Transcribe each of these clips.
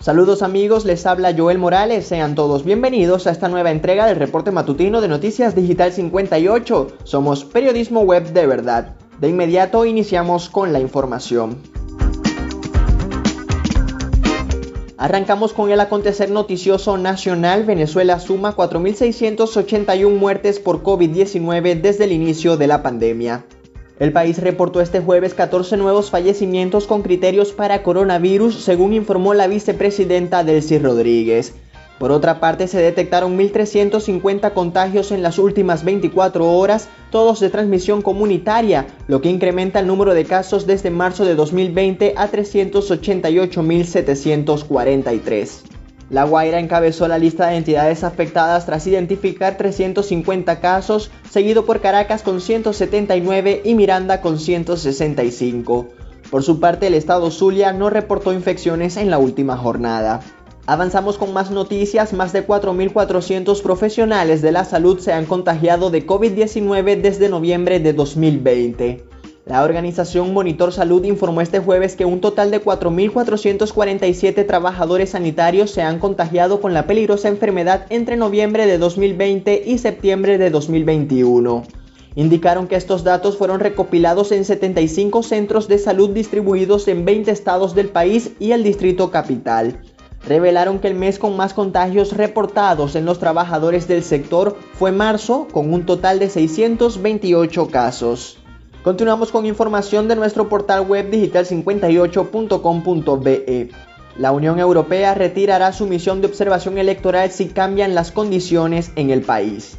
Saludos amigos, les habla Joel Morales, sean todos bienvenidos a esta nueva entrega del reporte matutino de Noticias Digital 58. Somos periodismo web de verdad. De inmediato iniciamos con la información. Arrancamos con el acontecer noticioso nacional. Venezuela suma 4.681 muertes por COVID-19 desde el inicio de la pandemia. El país reportó este jueves 14 nuevos fallecimientos con criterios para coronavirus, según informó la vicepresidenta Delcy Rodríguez. Por otra parte, se detectaron 1.350 contagios en las últimas 24 horas, todos de transmisión comunitaria, lo que incrementa el número de casos desde marzo de 2020 a 388.743. La Guaira encabezó la lista de entidades afectadas tras identificar 350 casos, seguido por Caracas con 179 y Miranda con 165. Por su parte, el estado Zulia no reportó infecciones en la última jornada. Avanzamos con más noticias, más de 4.400 profesionales de la salud se han contagiado de COVID-19 desde noviembre de 2020. La organización Monitor Salud informó este jueves que un total de 4.447 trabajadores sanitarios se han contagiado con la peligrosa enfermedad entre noviembre de 2020 y septiembre de 2021. Indicaron que estos datos fueron recopilados en 75 centros de salud distribuidos en 20 estados del país y el Distrito Capital. Revelaron que el mes con más contagios reportados en los trabajadores del sector fue marzo, con un total de 628 casos. Continuamos con información de nuestro portal web digital58.com.be. La Unión Europea retirará su misión de observación electoral si cambian las condiciones en el país.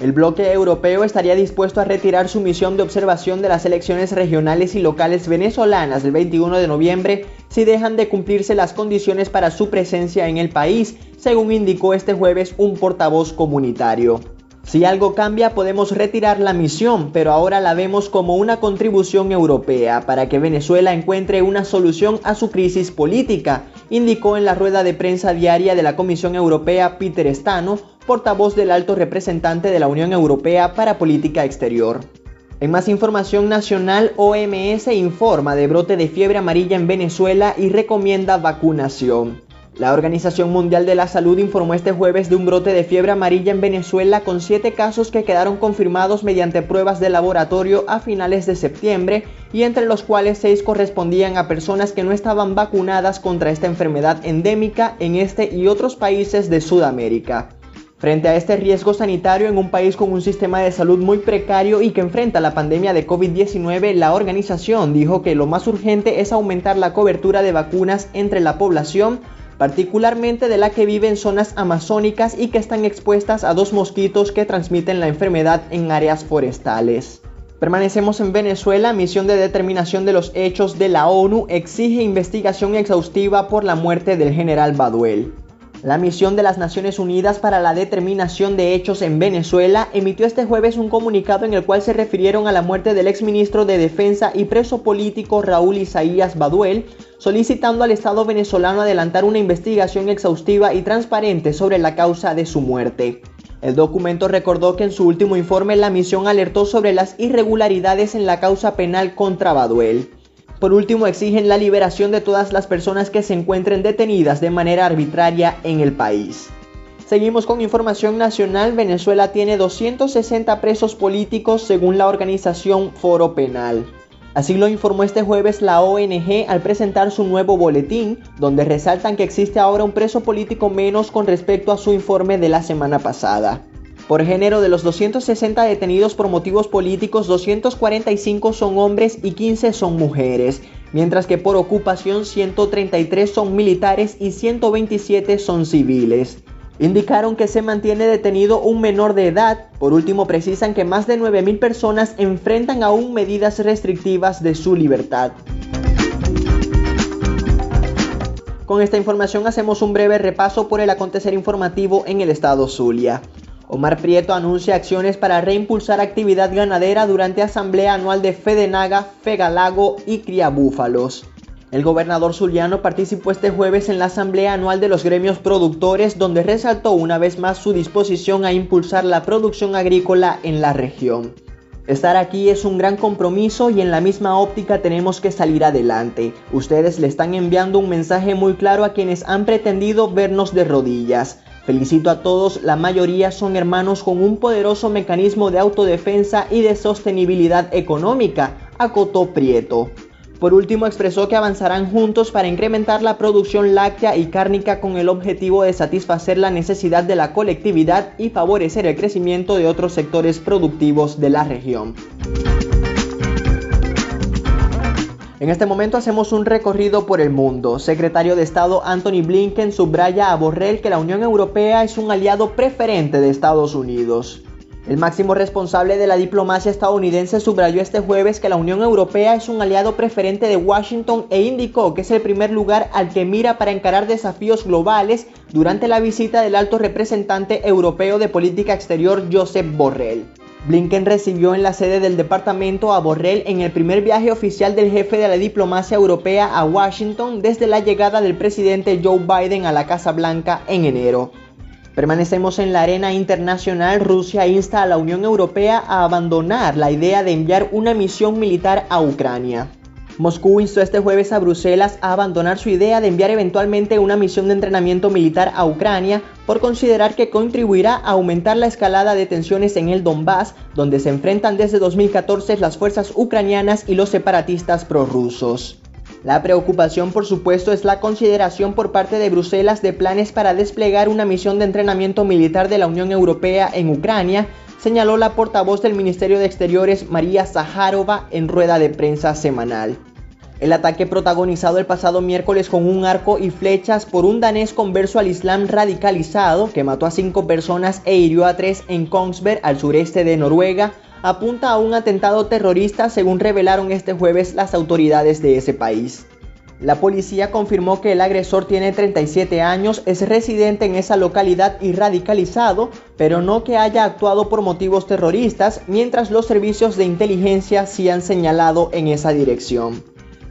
El bloque europeo estaría dispuesto a retirar su misión de observación de las elecciones regionales y locales venezolanas del 21 de noviembre si dejan de cumplirse las condiciones para su presencia en el país, según indicó este jueves un portavoz comunitario. Si algo cambia podemos retirar la misión, pero ahora la vemos como una contribución europea para que Venezuela encuentre una solución a su crisis política, indicó en la rueda de prensa diaria de la Comisión Europea Peter Stano, portavoz del alto representante de la Unión Europea para Política Exterior. En más información nacional, OMS informa de brote de fiebre amarilla en Venezuela y recomienda vacunación. La Organización Mundial de la Salud informó este jueves de un brote de fiebre amarilla en Venezuela con siete casos que quedaron confirmados mediante pruebas de laboratorio a finales de septiembre y entre los cuales seis correspondían a personas que no estaban vacunadas contra esta enfermedad endémica en este y otros países de Sudamérica. Frente a este riesgo sanitario en un país con un sistema de salud muy precario y que enfrenta la pandemia de COVID-19, la organización dijo que lo más urgente es aumentar la cobertura de vacunas entre la población particularmente de la que vive en zonas amazónicas y que están expuestas a dos mosquitos que transmiten la enfermedad en áreas forestales. Permanecemos en Venezuela, misión de determinación de los hechos de la ONU exige investigación exhaustiva por la muerte del general Baduel. La misión de las Naciones Unidas para la determinación de hechos en Venezuela emitió este jueves un comunicado en el cual se refirieron a la muerte del exministro de Defensa y preso político Raúl Isaías Baduel, solicitando al Estado venezolano adelantar una investigación exhaustiva y transparente sobre la causa de su muerte. El documento recordó que en su último informe la misión alertó sobre las irregularidades en la causa penal contra Baduel. Por último, exigen la liberación de todas las personas que se encuentren detenidas de manera arbitraria en el país. Seguimos con información nacional. Venezuela tiene 260 presos políticos según la organización Foro Penal. Así lo informó este jueves la ONG al presentar su nuevo boletín, donde resaltan que existe ahora un preso político menos con respecto a su informe de la semana pasada. Por género, de los 260 detenidos por motivos políticos, 245 son hombres y 15 son mujeres, mientras que por ocupación 133 son militares y 127 son civiles. Indicaron que se mantiene detenido un menor de edad. Por último, precisan que más de 9.000 personas enfrentan aún medidas restrictivas de su libertad. Con esta información hacemos un breve repaso por el acontecer informativo en el estado Zulia. Omar Prieto anuncia acciones para reimpulsar actividad ganadera durante asamblea anual de Fedenaga, Fegalago y Criabúfalos. El gobernador zuliano participó este jueves en la asamblea anual de los gremios productores donde resaltó una vez más su disposición a impulsar la producción agrícola en la región. Estar aquí es un gran compromiso y en la misma óptica tenemos que salir adelante. Ustedes le están enviando un mensaje muy claro a quienes han pretendido vernos de rodillas. Felicito a todos, la mayoría son hermanos con un poderoso mecanismo de autodefensa y de sostenibilidad económica, acotó Prieto. Por último, expresó que avanzarán juntos para incrementar la producción láctea y cárnica con el objetivo de satisfacer la necesidad de la colectividad y favorecer el crecimiento de otros sectores productivos de la región. En este momento hacemos un recorrido por el mundo. Secretario de Estado Anthony Blinken subraya a Borrell que la Unión Europea es un aliado preferente de Estados Unidos. El máximo responsable de la diplomacia estadounidense subrayó este jueves que la Unión Europea es un aliado preferente de Washington e indicó que es el primer lugar al que mira para encarar desafíos globales durante la visita del alto representante europeo de política exterior Josep Borrell. Blinken recibió en la sede del departamento a Borrell en el primer viaje oficial del jefe de la diplomacia europea a Washington desde la llegada del presidente Joe Biden a la Casa Blanca en enero. Permanecemos en la arena internacional. Rusia insta a la Unión Europea a abandonar la idea de enviar una misión militar a Ucrania. Moscú instó este jueves a Bruselas a abandonar su idea de enviar eventualmente una misión de entrenamiento militar a Ucrania por considerar que contribuirá a aumentar la escalada de tensiones en el Donbass, donde se enfrentan desde 2014 las fuerzas ucranianas y los separatistas prorrusos. La preocupación, por supuesto, es la consideración por parte de Bruselas de planes para desplegar una misión de entrenamiento militar de la Unión Europea en Ucrania, señaló la portavoz del Ministerio de Exteriores María Zaharova en rueda de prensa semanal. El ataque protagonizado el pasado miércoles con un arco y flechas por un danés converso al Islam radicalizado que mató a cinco personas e hirió a tres en Kongsberg, al sureste de Noruega, apunta a un atentado terrorista según revelaron este jueves las autoridades de ese país. La policía confirmó que el agresor tiene 37 años, es residente en esa localidad y radicalizado, pero no que haya actuado por motivos terroristas, mientras los servicios de inteligencia sí han señalado en esa dirección.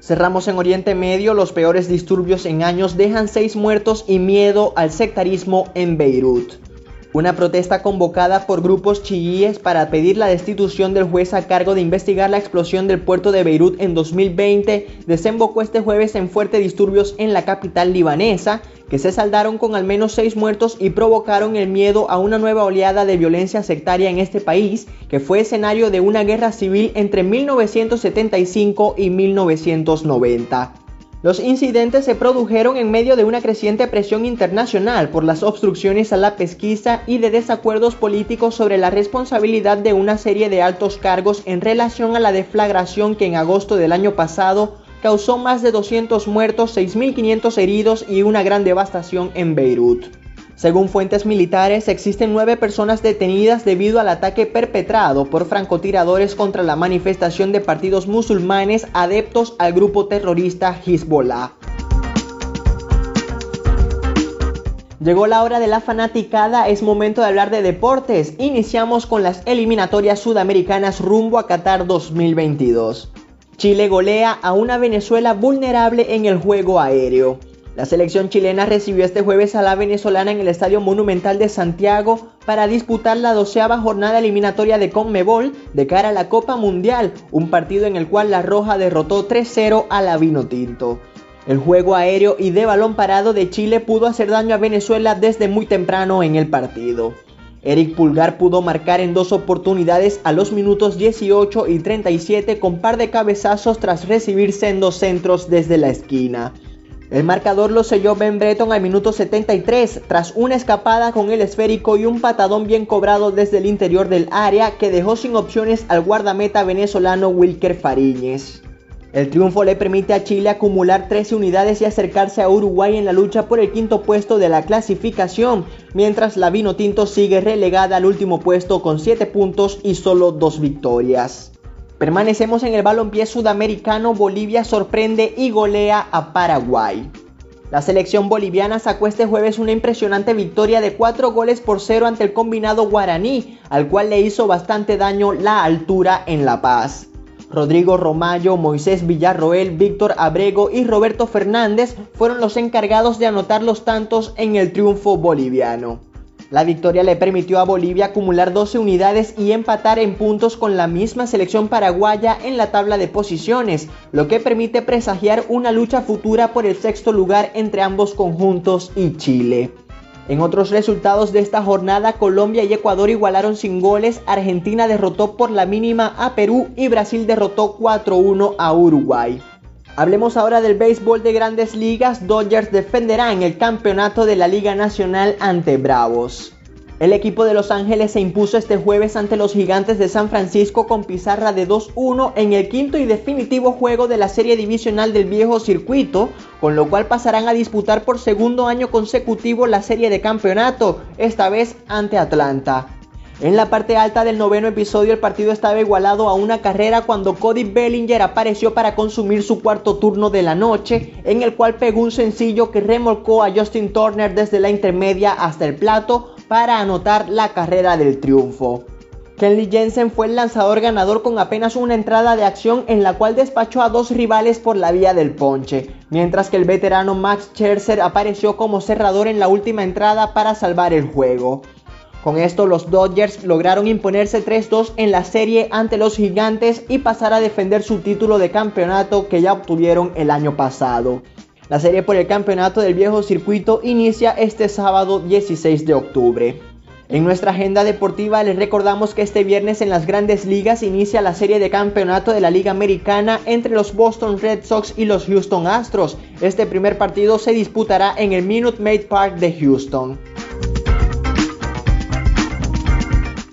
Cerramos en Oriente Medio, los peores disturbios en años dejan seis muertos y miedo al sectarismo en Beirut. Una protesta convocada por grupos chiíes para pedir la destitución del juez a cargo de investigar la explosión del puerto de Beirut en 2020 desembocó este jueves en fuertes disturbios en la capital libanesa, que se saldaron con al menos seis muertos y provocaron el miedo a una nueva oleada de violencia sectaria en este país, que fue escenario de una guerra civil entre 1975 y 1990. Los incidentes se produjeron en medio de una creciente presión internacional por las obstrucciones a la pesquisa y de desacuerdos políticos sobre la responsabilidad de una serie de altos cargos en relación a la deflagración que en agosto del año pasado causó más de 200 muertos, 6.500 heridos y una gran devastación en Beirut. Según fuentes militares, existen nueve personas detenidas debido al ataque perpetrado por francotiradores contra la manifestación de partidos musulmanes adeptos al grupo terrorista Hezbollah. Llegó la hora de la fanaticada, es momento de hablar de deportes. Iniciamos con las eliminatorias sudamericanas rumbo a Qatar 2022. Chile golea a una Venezuela vulnerable en el juego aéreo. La selección chilena recibió este jueves a la venezolana en el Estadio Monumental de Santiago para disputar la doceava jornada eliminatoria de Conmebol de cara a la Copa Mundial, un partido en el cual la Roja derrotó 3-0 a la Vinotinto. El juego aéreo y de balón parado de Chile pudo hacer daño a Venezuela desde muy temprano en el partido. Eric Pulgar pudo marcar en dos oportunidades a los minutos 18 y 37 con par de cabezazos tras recibir sendos centros desde la esquina. El marcador lo selló Ben Breton al minuto 73 tras una escapada con el esférico y un patadón bien cobrado desde el interior del área que dejó sin opciones al guardameta venezolano Wilker Fariñez. El triunfo le permite a Chile acumular 13 unidades y acercarse a Uruguay en la lucha por el quinto puesto de la clasificación, mientras la Vino Tinto sigue relegada al último puesto con 7 puntos y solo 2 victorias. Permanecemos en el balompié sudamericano, Bolivia sorprende y golea a Paraguay. La selección boliviana sacó este jueves una impresionante victoria de 4 goles por 0 ante el combinado guaraní, al cual le hizo bastante daño la altura en La Paz. Rodrigo Romayo, Moisés Villarroel, Víctor Abrego y Roberto Fernández fueron los encargados de anotar los tantos en el triunfo boliviano. La victoria le permitió a Bolivia acumular 12 unidades y empatar en puntos con la misma selección paraguaya en la tabla de posiciones, lo que permite presagiar una lucha futura por el sexto lugar entre ambos conjuntos y Chile. En otros resultados de esta jornada, Colombia y Ecuador igualaron sin goles, Argentina derrotó por la mínima a Perú y Brasil derrotó 4-1 a Uruguay. Hablemos ahora del béisbol de grandes ligas. Dodgers defenderá en el campeonato de la Liga Nacional ante Bravos. El equipo de Los Ángeles se impuso este jueves ante los gigantes de San Francisco con pizarra de 2-1 en el quinto y definitivo juego de la serie divisional del viejo circuito, con lo cual pasarán a disputar por segundo año consecutivo la serie de campeonato, esta vez ante Atlanta. En la parte alta del noveno episodio el partido estaba igualado a una carrera cuando Cody Bellinger apareció para consumir su cuarto turno de la noche, en el cual pegó un sencillo que remolcó a Justin Turner desde la intermedia hasta el plato para anotar la carrera del triunfo. Kenley Jensen fue el lanzador ganador con apenas una entrada de acción en la cual despachó a dos rivales por la vía del ponche, mientras que el veterano Max Scherzer apareció como cerrador en la última entrada para salvar el juego. Con esto los Dodgers lograron imponerse 3-2 en la serie ante los gigantes y pasar a defender su título de campeonato que ya obtuvieron el año pasado. La serie por el campeonato del viejo circuito inicia este sábado 16 de octubre. En nuestra agenda deportiva les recordamos que este viernes en las grandes ligas inicia la serie de campeonato de la Liga Americana entre los Boston Red Sox y los Houston Astros. Este primer partido se disputará en el Minute Maid Park de Houston.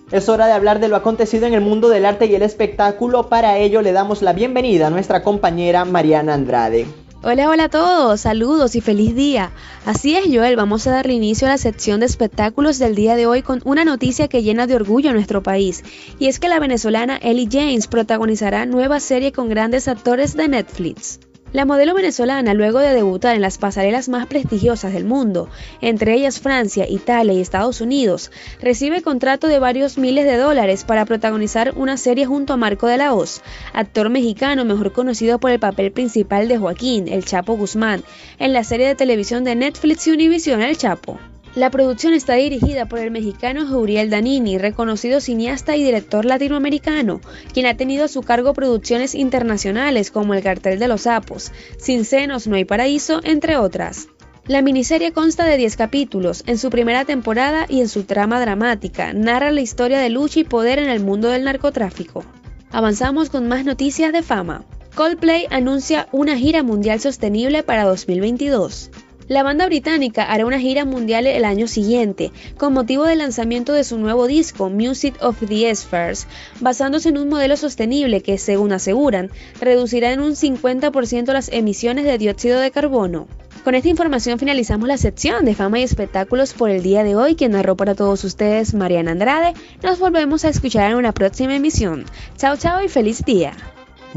Es hora de hablar de lo acontecido en el mundo del arte y el espectáculo. Para ello le damos la bienvenida a nuestra compañera Mariana Andrade. Hola, hola a todos, saludos y feliz día. Así es, Joel, vamos a darle inicio a la sección de espectáculos del día de hoy con una noticia que llena de orgullo a nuestro país. Y es que la venezolana Ellie James protagonizará nueva serie con grandes actores de Netflix. La modelo venezolana, luego de debutar en las pasarelas más prestigiosas del mundo, entre ellas Francia, Italia y Estados Unidos, recibe contrato de varios miles de dólares para protagonizar una serie junto a Marco de la Hoz, actor mexicano mejor conocido por el papel principal de Joaquín, el Chapo Guzmán, en la serie de televisión de Netflix y Univision El Chapo. La producción está dirigida por el mexicano Juriel Danini, reconocido cineasta y director latinoamericano, quien ha tenido a su cargo producciones internacionales como El cartel de los sapos, Sin senos no hay paraíso, entre otras. La miniserie consta de 10 capítulos. En su primera temporada y en su trama dramática, narra la historia de lucha y poder en el mundo del narcotráfico. Avanzamos con más noticias de fama. Coldplay anuncia una gira mundial sostenible para 2022. La banda británica hará una gira mundial el año siguiente, con motivo del lanzamiento de su nuevo disco, Music of the Spheres, basándose en un modelo sostenible que, según aseguran, reducirá en un 50% las emisiones de dióxido de carbono. Con esta información finalizamos la sección de fama y espectáculos por el día de hoy, que narró para todos ustedes Mariana Andrade. Nos volvemos a escuchar en una próxima emisión. Chao, chao y feliz día.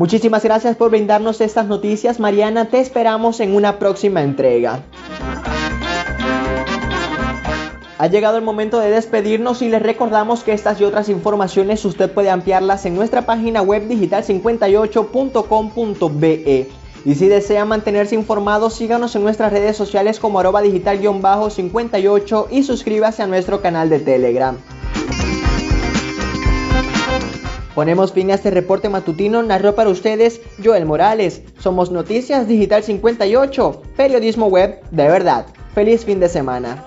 Muchísimas gracias por brindarnos estas noticias, Mariana. Te esperamos en una próxima entrega. Ha llegado el momento de despedirnos y les recordamos que estas y otras informaciones usted puede ampliarlas en nuestra página web digital58.com.be. Y si desea mantenerse informado, síganos en nuestras redes sociales como arroba digital-58 y suscríbase a nuestro canal de Telegram. Ponemos fin a este reporte matutino, narró para ustedes Joel Morales. Somos Noticias Digital 58, periodismo web de verdad. Feliz fin de semana.